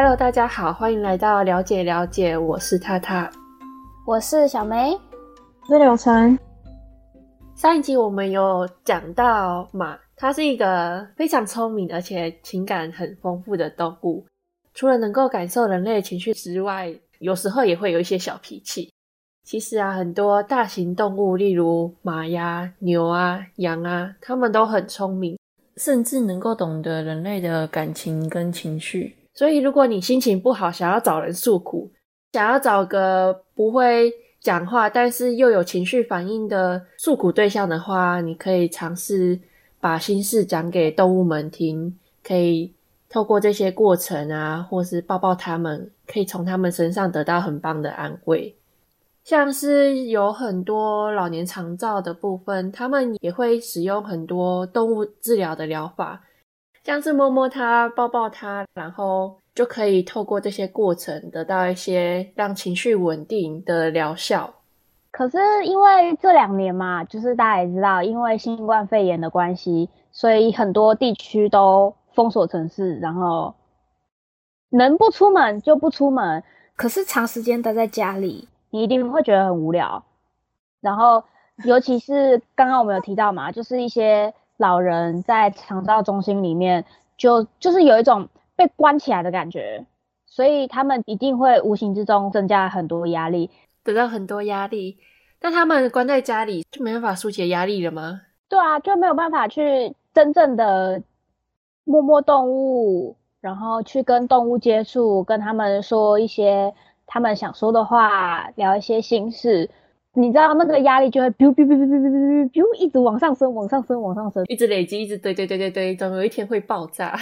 Hello，大家好，欢迎来到了解了解，我是塔塔，我是小梅，我是柳晨。上一集我们有讲到马，它是一个非常聪明而且情感很丰富的动物，除了能够感受人类的情绪之外，有时候也会有一些小脾气。其实啊，很多大型动物，例如马呀、牛啊、羊啊，它们都很聪明，甚至能够懂得人类的感情跟情绪。所以，如果你心情不好，想要找人诉苦，想要找个不会讲话，但是又有情绪反应的诉苦对象的话，你可以尝试把心事讲给动物们听，可以透过这些过程啊，或是抱抱它们，可以从它们身上得到很棒的安慰。像是有很多老年长照的部分，他们也会使用很多动物治疗的疗法，像是摸摸它、抱抱它，然后就可以透过这些过程得到一些让情绪稳定的疗效。可是因为这两年嘛，就是大家也知道，因为新冠肺炎的关系，所以很多地区都封锁城市，然后能不出门就不出门。可是长时间待在家里。你一定会觉得很无聊，然后尤其是刚刚我们有提到嘛，就是一些老人在长照中心里面就，就就是有一种被关起来的感觉，所以他们一定会无形之中增加很多压力，得到很多压力。但他们关在家里就没办法疏解压力了吗？对啊，就没有办法去真正的摸摸动物，然后去跟动物接触，跟他们说一些。他们想说的话，聊一些心事，你知道那个压力就会 biu biu biu biu biu biu biu 一直往上升，往上升，往上升，一直累积，一直堆堆堆堆堆，总有一天会爆炸。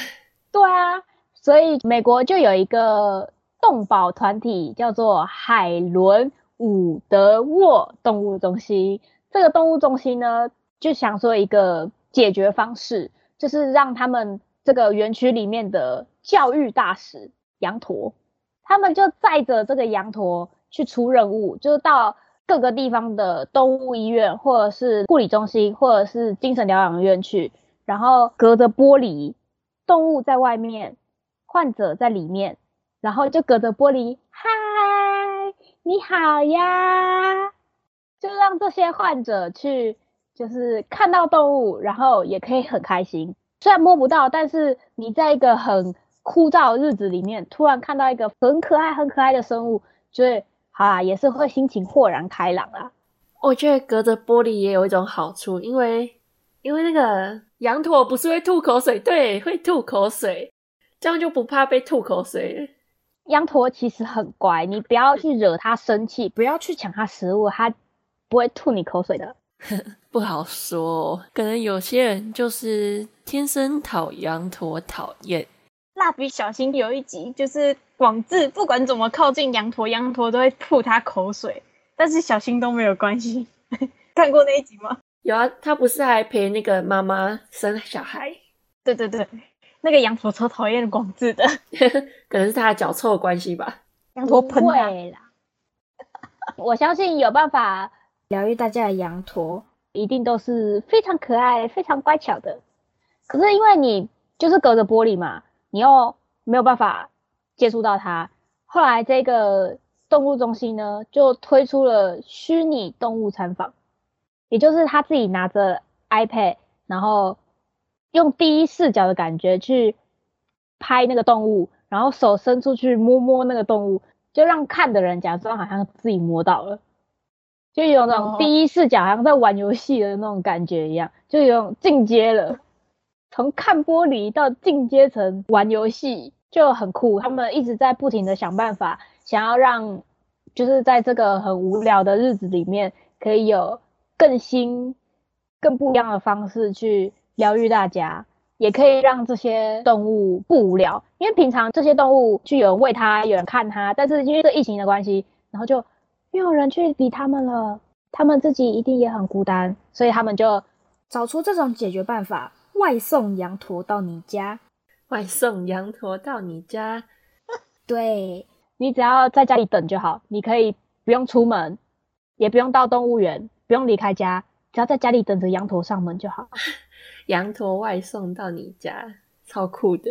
对啊，所以美国就有一个动保团体叫做海伦伍德沃动物中心。这个动物中心呢，就想说一个解决方式，就是让他们这个园区里面的教育大使羊驼。他们就载着这个羊驼去出任务，就是到各个地方的动物医院，或者是护理中心，或者是精神疗养院去，然后隔着玻璃，动物在外面，患者在里面，然后就隔着玻璃，嗨，你好呀，就让这些患者去，就是看到动物，然后也可以很开心，虽然摸不到，但是你在一个很。枯燥的日子里面，突然看到一个很可爱、很可爱的生物，就会好啦，也是会心情豁然开朗啦。我觉得隔着玻璃也有一种好处，因为因为那个羊驼不是会吐口水，对，会吐口水，这样就不怕被吐口水。羊驼其实很乖，你不要去惹它生气，不要去抢它食物，它不会吐你口水的。不好说，可能有些人就是天生讨羊驼讨厌。蜡笔小新有一集，就是广志不管怎么靠近羊驼，羊驼都会吐他口水，但是小新都没有关系。看过那一集吗？有啊，他不是还陪那个妈妈生小孩？对对对，那个羊驼超讨厌广志的，可能是他的脚臭的关系吧。羊驼喷会啦，我相信有办法疗愈大家的羊驼，一定都是非常可爱、非常乖巧的。可是因为你就是隔着玻璃嘛。你又没有办法接触到它，后来这个动物中心呢，就推出了虚拟动物参访，也就是他自己拿着 iPad，然后用第一视角的感觉去拍那个动物，然后手伸出去摸摸那个动物，就让看的人假装好像自己摸到了，就有那种第一视角，好像在玩游戏的那种感觉一样，就有种进阶了。从看玻璃到进阶层玩游戏就很酷，他们一直在不停的想办法，想要让就是在这个很无聊的日子里面，可以有更新、更不一样的方式去疗愈大家，也可以让这些动物不无聊。因为平常这些动物就有人喂它，有人看它，但是因为这疫情的关系，然后就没有人去理他们了，他们自己一定也很孤单，所以他们就找出这种解决办法。外送羊驼到你家，外送羊驼到你家，对，你只要在家里等就好，你可以不用出门，也不用到动物园，不用离开家，只要在家里等着羊驼上门就好。羊驼外送到你家，超酷的。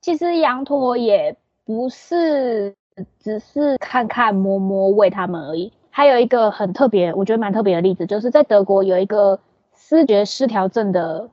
其实羊驼也不是只是看看摸摸喂它们而已。还有一个很特别，我觉得蛮特别的例子，就是在德国有一个思觉失调症的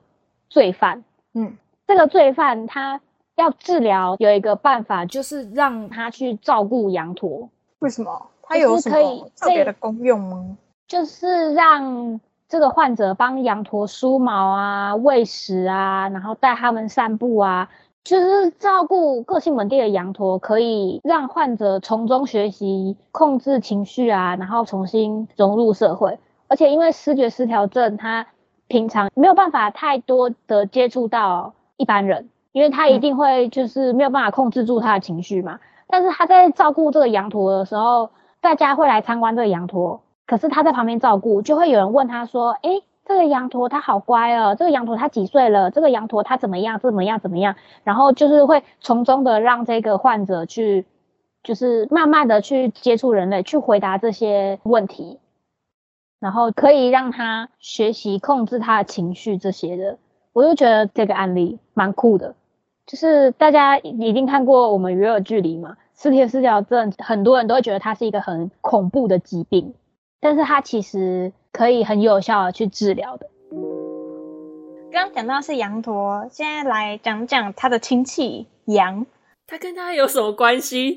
罪犯。嗯，这个罪犯他要治疗，有一个办法就是让他去照顾羊驼。为什么？他有什么特别的功用吗？就是让这个患者帮羊驼梳毛啊、喂食啊，然后带他们散步啊。就是照顾个性稳定的羊驼，可以让患者从中学习控制情绪啊，然后重新融入社会。而且因为失觉失调症，他平常没有办法太多的接触到一般人，因为他一定会就是没有办法控制住他的情绪嘛。嗯、但是他在照顾这个羊驼的时候，大家会来参观这个羊驼，可是他在旁边照顾，就会有人问他说：“诶。”这个羊驼它好乖哦，这个羊驼它几岁了？这个羊驼它怎么样？怎么样？怎么样？然后就是会从中的让这个患者去，就是慢慢的去接触人类，去回答这些问题，然后可以让他学习控制他的情绪这些的。我就觉得这个案例蛮酷的，就是大家一定看过我们《与恶距离》嘛，思觉失调症，很多人都会觉得它是一个很恐怖的疾病，但是它其实。可以很有效的去治疗的。刚刚讲到是羊驼，现在来讲讲它的亲戚羊。它跟它有什么关系？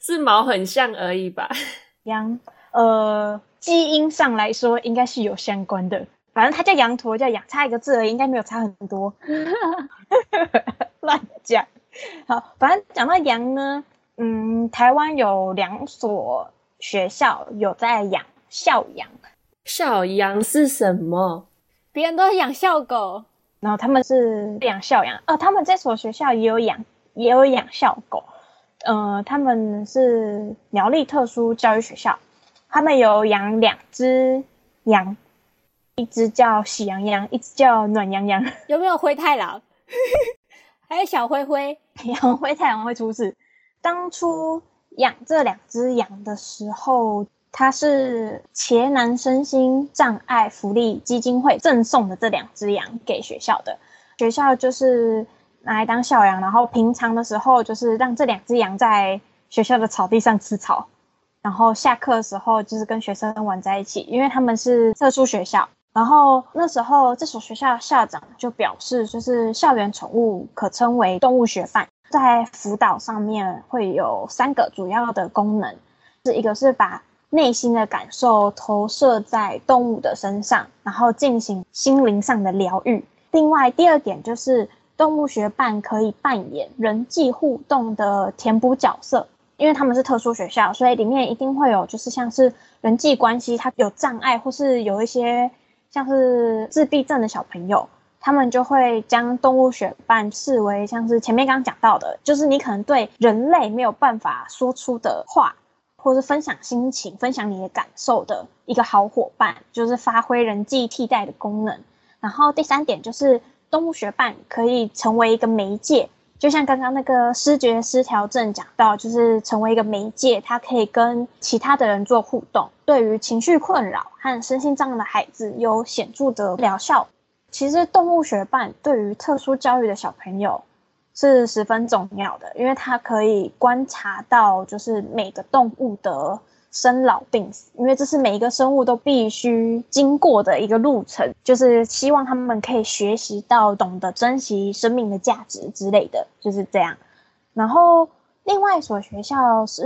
是毛很像而已吧？羊，呃，基因上来说应该是有相关的。反正它叫羊驼，叫羊，差一个字而已，应该没有差很多。乱讲。好，反正讲到羊呢，嗯，台湾有两所学校有在养校羊。校羊是什么？别人都养校狗，然后他们是养校羊。哦，他们这所学校也有养，也有养校狗。呃，他们是苗栗特殊教育学校，他们有养两只羊，一只叫喜羊羊，一只叫暖羊羊。有没有灰太狼？还有小灰灰。养灰太狼会出事。当初养这两只羊的时候。它是茄南身心障碍福利基金会赠送的这两只羊给学校的，学校就是拿来当校羊，然后平常的时候就是让这两只羊在学校的草地上吃草，然后下课的时候就是跟学生玩在一起，因为他们是特殊学校。然后那时候这所学校校长就表示，就是校园宠物可称为动物学伴，在辅导上面会有三个主要的功能，是一个是把内心的感受投射在动物的身上，然后进行心灵上的疗愈。另外，第二点就是动物学伴可以扮演人际互动的填补角色，因为他们是特殊学校，所以里面一定会有就是像是人际关系，他有障碍或是有一些像是自闭症的小朋友，他们就会将动物学伴视为像是前面刚刚讲到的，就是你可能对人类没有办法说出的话。或是分享心情、分享你的感受的一个好伙伴，就是发挥人际替代的功能。然后第三点就是动物学伴可以成为一个媒介，就像刚刚那个失觉失调症讲到，就是成为一个媒介，它可以跟其他的人做互动，对于情绪困扰和身心障碍的孩子有显著的疗效。其实动物学伴对于特殊教育的小朋友，是十分重要的，因为它可以观察到，就是每个动物的生老病死，因为这是每一个生物都必须经过的一个路程，就是希望他们可以学习到懂得珍惜生命的价值之类的，就是这样。然后另外一所学校是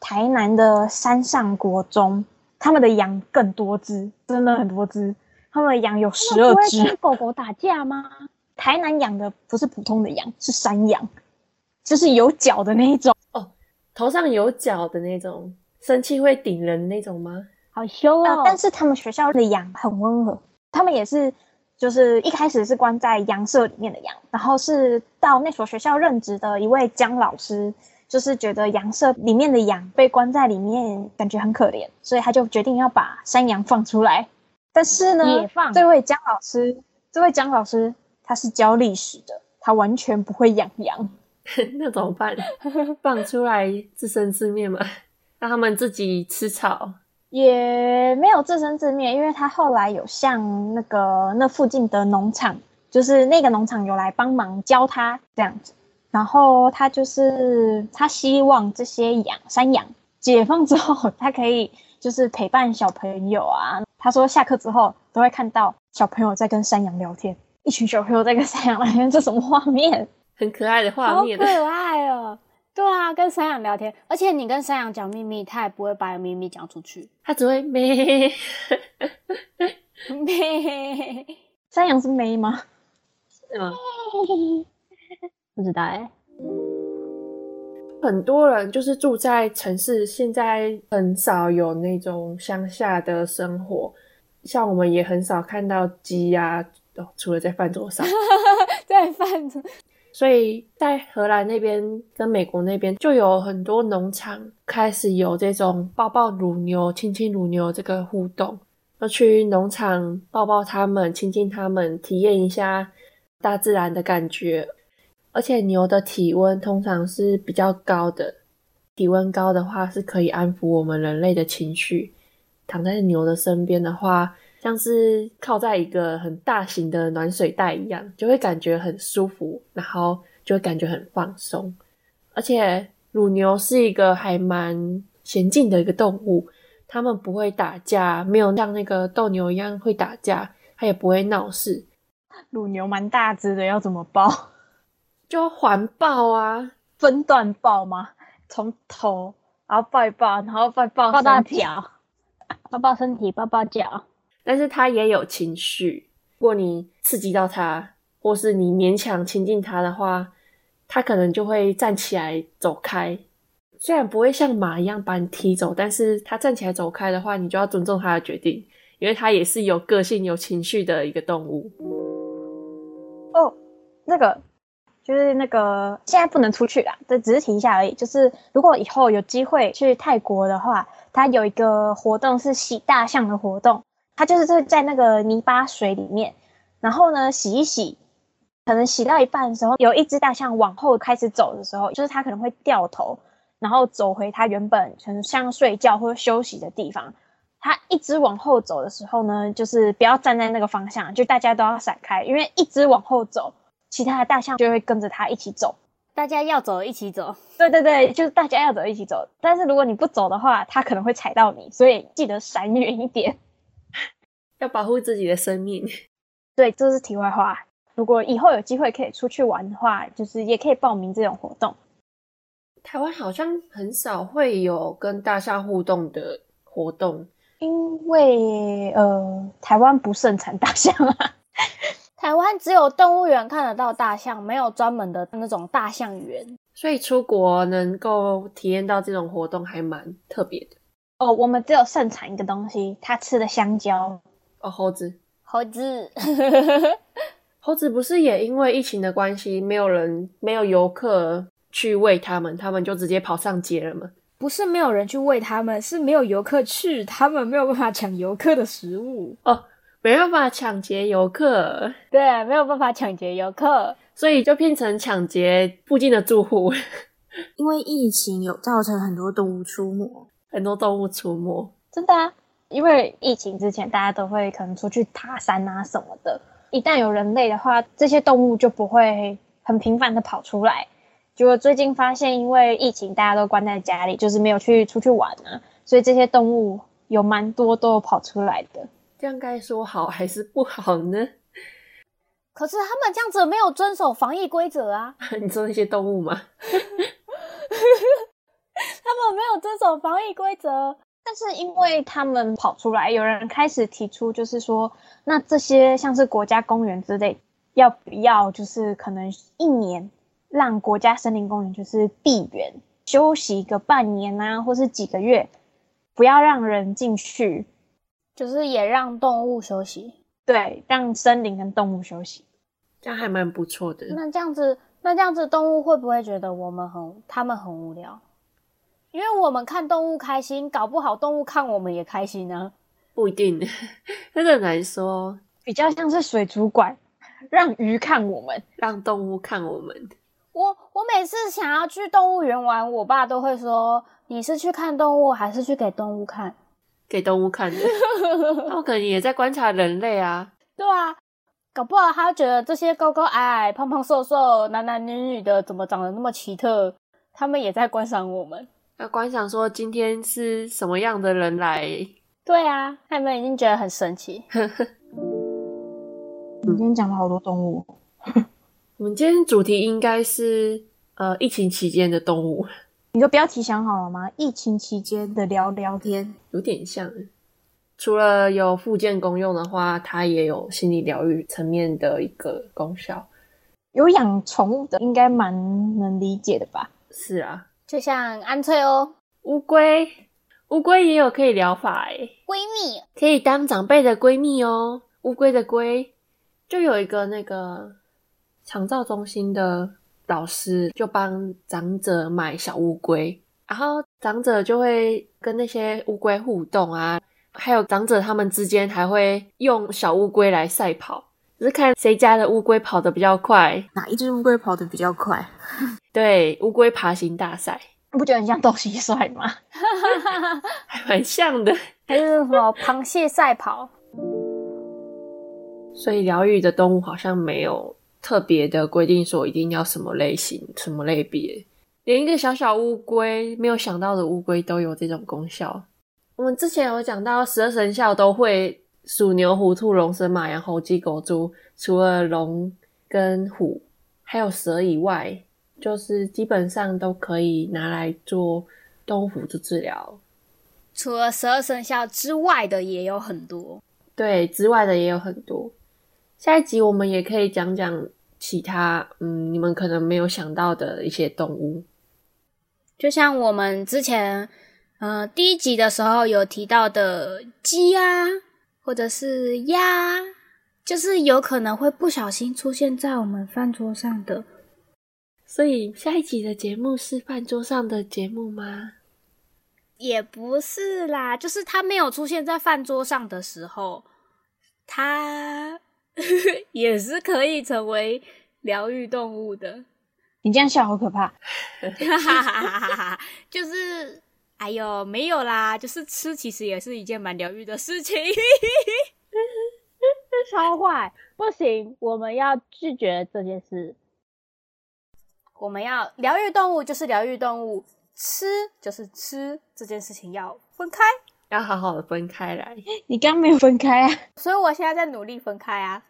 台南的山上国中，他们的羊更多只，真的很多只，他们的羊有十二只。跟狗狗打架吗？台南养的不是普通的羊，是山羊，就是有角的那一种哦，头上有角的那种，生气会顶人那种吗？好凶哦！呃，但是他们学校的羊很温和，他们也是，就是一开始是关在羊舍里面的羊，然后是到那所学校任职的一位姜老师，就是觉得羊舍里面的羊被关在里面，感觉很可怜，所以他就决定要把山羊放出来。但是呢，也放这位姜老师，这位姜老师。他是教历史的，他完全不会养羊，那怎么办？放出来自生自灭吗？让他们自己吃草？也没有自生自灭，因为他后来有向那个那附近的农场，就是那个农场有来帮忙教他这样子，然后他就是他希望这些羊山羊解放之后，他可以就是陪伴小朋友啊。他说下课之后都会看到小朋友在跟山羊聊天，一群小朋友在跟山羊聊天，这什么画面？很可爱的画面，好可爱哦！对啊，跟山羊聊天，而且你跟山羊讲秘密，他也不会把秘密讲出去，他只会咩 咩。山羊是咩吗？是吗？不知道哎、欸。很多人就是住在城市，现在很少有那种乡下的生活，像我们也很少看到鸡呀、啊，除了在饭桌上，在饭桌。所以在荷兰那边跟美国那边就有很多农场开始有这种抱抱乳牛、亲亲乳牛这个互动，要去农场抱抱他们、亲亲他们，体验一下大自然的感觉。而且牛的体温通常是比较高的，体温高的话是可以安抚我们人类的情绪。躺在牛的身边的话，像是靠在一个很大型的暖水袋一样，就会感觉很舒服，然后就会感觉很放松。而且乳牛是一个还蛮娴静的一个动物，它们不会打架，没有像那个斗牛一样会打架，它也不会闹事。乳牛蛮大只的，要怎么抱？就环抱啊，分段抱吗？从头，然后抱一抱，然后抱抱抱到脚，抱抱身体，抱抱脚。但是它也有情绪，如果你刺激到它，或是你勉强亲近它的话，它可能就会站起来走开。虽然不会像马一样把你踢走，但是它站起来走开的话，你就要尊重它的决定，因为它也是有个性、有情绪的一个动物。哦，那个。就是那个现在不能出去啦，这只是提一下而已。就是如果以后有机会去泰国的话，它有一个活动是洗大象的活动，它就是在那个泥巴水里面，然后呢洗一洗，可能洗到一半的时候，有一只大象往后开始走的时候，就是它可能会掉头，然后走回它原本可能像睡觉或者休息的地方。它一直往后走的时候呢，就是不要站在那个方向，就大家都要闪开，因为一直往后走。其他的大象就会跟着它一起走，大家要走一起走。对对对，就是大家要走一起走。但是如果你不走的话，它可能会踩到你，所以记得闪远一点，要保护自己的生命。对，这是题外话。如果以后有机会可以出去玩的话，就是也可以报名这种活动。台湾好像很少会有跟大象互动的活动，因为呃，台湾不盛产大象啊。台湾只有动物园看得到大象，没有专门的那种大象园，所以出国能够体验到这种活动还蛮特别的。哦，我们只有盛产一个东西，它吃的香蕉。哦，猴子，猴子，猴子不是也因为疫情的关系，没有人、没有游客去喂它们，它们就直接跑上街了吗？不是没有人去喂它们，是没有游客去，他们没有办法抢游客的食物。哦。没办法抢劫游客，对，没有办法抢劫游客，所以就变成抢劫附近的住户。因为疫情有造成很多动物出没，很多动物出没，真的啊！因为疫情之前，大家都会可能出去爬山啊什么的，一旦有人类的话，这些动物就不会很频繁的跑出来。结果最近发现，因为疫情，大家都关在家里，就是没有去出去玩啊，所以这些动物有蛮多都有跑出来的。这样该说好还是不好呢？可是他们这样子没有遵守防疫规则啊！你说那些动物吗？他们没有遵守防疫规则，但是因为他们跑出来，有人开始提出，就是说，那这些像是国家公园之类，要不要就是可能一年让国家森林公园就是闭园休息个半年啊，或是几个月，不要让人进去。就是也让动物休息，对，让森林跟动物休息，这样还蛮不错的。那这样子，那这样子，动物会不会觉得我们很，他们很无聊？因为我们看动物开心，搞不好动物看我们也开心呢。不一定，真的很难说。比较像是水族馆，让鱼看我们，让动物看我们。我我每次想要去动物园玩，我爸都会说：“你是去看动物，还是去给动物看？”给动物看的，他们可能也在观察人类啊。对啊，搞不好他觉得这些高高矮矮、胖胖瘦瘦、男男女女的怎么长得那么奇特，他们也在观赏我们。要观想说今天是什么样的人来？对啊，他们已经觉得很神奇。你今天讲了好多动物。我们今天主题应该是呃疫情期间的动物。你的标题想好了吗？疫情期间的聊聊天，有点像。除了有复健功用的话，它也有心理疗愈层面的一个功效。有养宠物的应该蛮能理解的吧？是啊，就像安翠哦，乌龟，乌龟也有可以疗法诶，闺蜜可以当长辈的闺蜜哦。乌龟的龟，就有一个那个长照中心的老师，就帮长者买小乌龟，然后长者就会跟那些乌龟互动啊。还有长者他们之间还会用小乌龟来赛跑，就是看谁家的乌龟跑得比较快，哪一只乌龟跑得比较快？对，乌龟爬行大赛，你不觉得很像斗蟋蟀吗？还蛮像的，还是什么螃蟹赛跑？所以疗愈的动物好像没有特别的规定说一定要什么类型、什么类别，连一个小小乌龟没有想到的乌龟都有这种功效。我们之前有讲到，十二生肖都会鼠、牛、虎、兔、龙、蛇、马、羊、猴、鸡、狗、猪。除了龙跟虎，还有蛇以外，就是基本上都可以拿来做动物辅助治疗。除了十二生肖之外的也有很多，对，之外的也有很多。下一集我们也可以讲讲其他，嗯，你们可能没有想到的一些动物，就像我们之前。呃，第一集的时候有提到的鸡啊，或者是鸭，就是有可能会不小心出现在我们饭桌上的。所以下一集的节目是饭桌上的节目吗？也不是啦，就是它没有出现在饭桌上的时候，它 也是可以成为疗愈动物的。你这样笑好可怕，就是。哎呦，没有啦，就是吃其实也是一件蛮疗愈的事情。超坏，不行，我们要拒绝这件事。我们要疗愈动物就是疗愈动物，吃就是吃这件事情要分开，要好好的分开来。你刚没有分开啊，所以我现在在努力分开啊。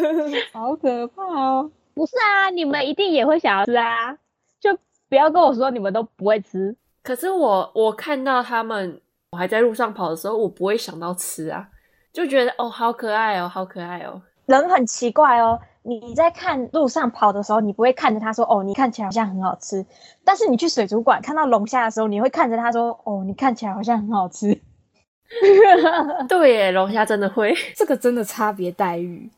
好可怕哦！不是啊，你们一定也会想要吃啊，就不要跟我说你们都不会吃。可是我我看到他们，我还在路上跑的时候，我不会想到吃啊，就觉得哦，好可爱哦，好可爱哦。人很奇怪哦，你在看路上跑的时候，你不会看着他说哦，你看起来好像很好吃。但是你去水族馆看到龙虾的时候，你会看着他说哦，你看起来好像很好吃。对耶，龙虾真的会，这个真的差别待遇，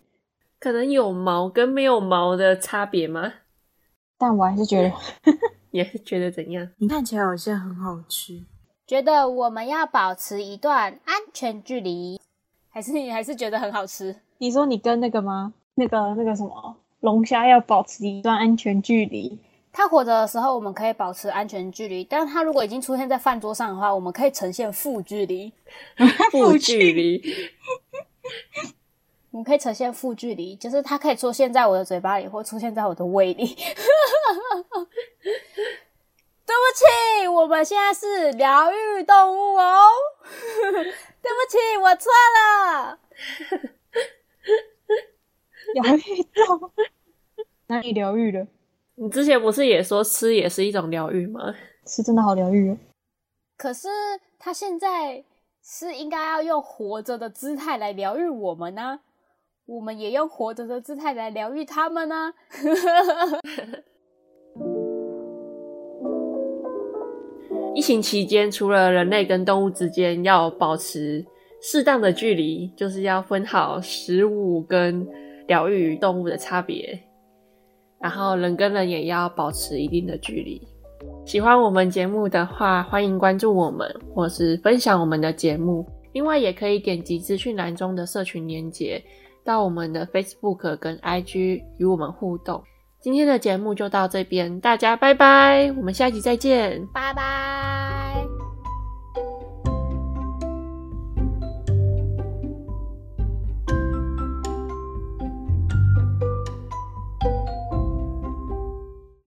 可能有毛跟没有毛的差别吗？但我还是觉得。也是觉得怎样？你看起来好像很好吃。觉得我们要保持一段安全距离，还是你还是觉得很好吃？你说你跟那个吗？那个那个什么龙虾要保持一段安全距离？它活着的时候我们可以保持安全距离，但它如果已经出现在饭桌上的话，我们可以呈现负距离。负距离，我们可以呈现负距离，就是它可以出现在我的嘴巴里，或出现在我的胃里。我们现在是疗愈动物哦。对不起，我错了。疗愈动物？哪里疗愈了？你之前不是也说吃也是一种疗愈吗？吃真的好疗愈哦。可是他现在是应该要用活着的姿态来疗愈我们呢、啊？我们也用活着的姿态来疗愈他们呢、啊？疫情期间，除了人类跟动物之间要保持适当的距离，就是要分好食物跟疗愈动物的差别。然后人跟人也要保持一定的距离。喜欢我们节目的话，欢迎关注我们，或是分享我们的节目。另外，也可以点击资讯栏中的社群连结，到我们的 Facebook 跟 IG 与我们互动。今天的节目就到这边，大家拜拜，我们下集再见，拜拜。